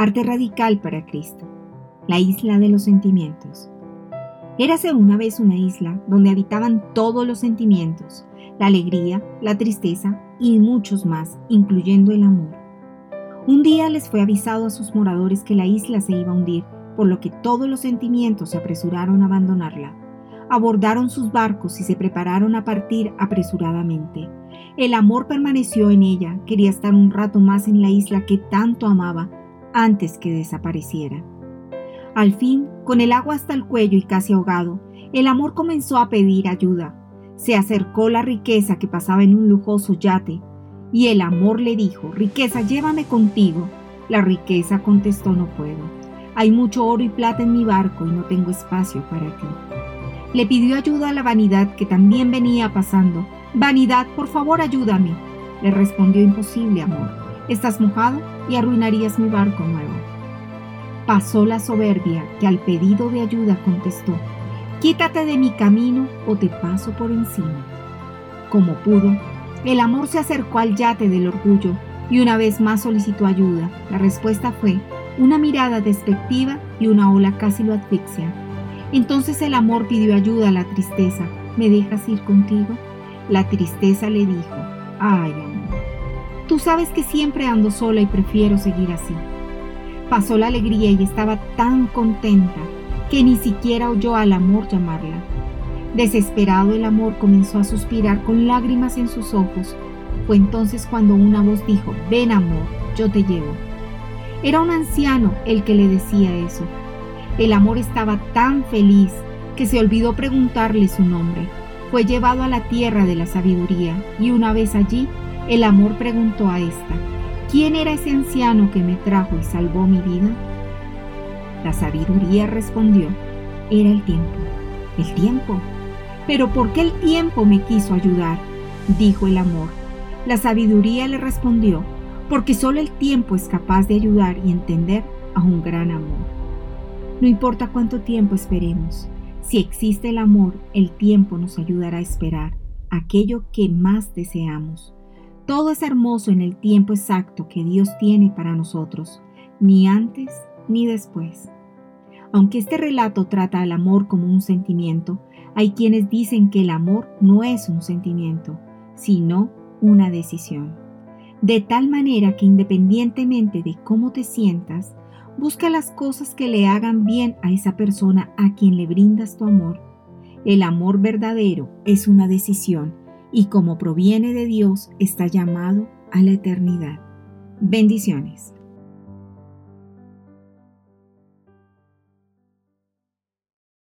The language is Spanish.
Arte radical para Cristo. La isla de los sentimientos. Érase una vez una isla donde habitaban todos los sentimientos, la alegría, la tristeza y muchos más, incluyendo el amor. Un día les fue avisado a sus moradores que la isla se iba a hundir, por lo que todos los sentimientos se apresuraron a abandonarla. Abordaron sus barcos y se prepararon a partir apresuradamente. El amor permaneció en ella, quería estar un rato más en la isla que tanto amaba antes que desapareciera. Al fin, con el agua hasta el cuello y casi ahogado, el amor comenzó a pedir ayuda. Se acercó la riqueza que pasaba en un lujoso yate y el amor le dijo, riqueza, llévame contigo. La riqueza contestó, no puedo. Hay mucho oro y plata en mi barco y no tengo espacio para ti. Le pidió ayuda a la vanidad que también venía pasando. Vanidad, por favor, ayúdame. Le respondió, imposible, amor. Estás mojado y arruinarías mi barco nuevo. Pasó la soberbia que al pedido de ayuda contestó, quítate de mi camino o te paso por encima. Como pudo, el amor se acercó al yate del orgullo y una vez más solicitó ayuda. La respuesta fue una mirada despectiva y una ola casi lo asfixia. Entonces el amor pidió ayuda a la tristeza. ¿Me dejas ir contigo? La tristeza le dijo, ay amor, tú sabes que siempre ando sola y prefiero seguir así. Pasó la alegría y estaba tan contenta que ni siquiera oyó al amor llamarla. Desesperado el amor comenzó a suspirar con lágrimas en sus ojos. Fue entonces cuando una voz dijo, ven amor, yo te llevo. Era un anciano el que le decía eso. El amor estaba tan feliz que se olvidó preguntarle su nombre. Fue llevado a la tierra de la sabiduría y una vez allí, el amor preguntó a esta, ¿quién era ese anciano que me trajo y salvó mi vida? La sabiduría respondió, era el tiempo. ¿El tiempo? Pero ¿por qué el tiempo me quiso ayudar? dijo el amor. La sabiduría le respondió, porque solo el tiempo es capaz de ayudar y entender a un gran amor. No importa cuánto tiempo esperemos, si existe el amor, el tiempo nos ayudará a esperar aquello que más deseamos. Todo es hermoso en el tiempo exacto que Dios tiene para nosotros, ni antes ni después. Aunque este relato trata al amor como un sentimiento, hay quienes dicen que el amor no es un sentimiento, sino una decisión. De tal manera que independientemente de cómo te sientas, busca las cosas que le hagan bien a esa persona a quien le brindas tu amor. El amor verdadero es una decisión y como proviene de Dios está llamado a la eternidad. Bendiciones.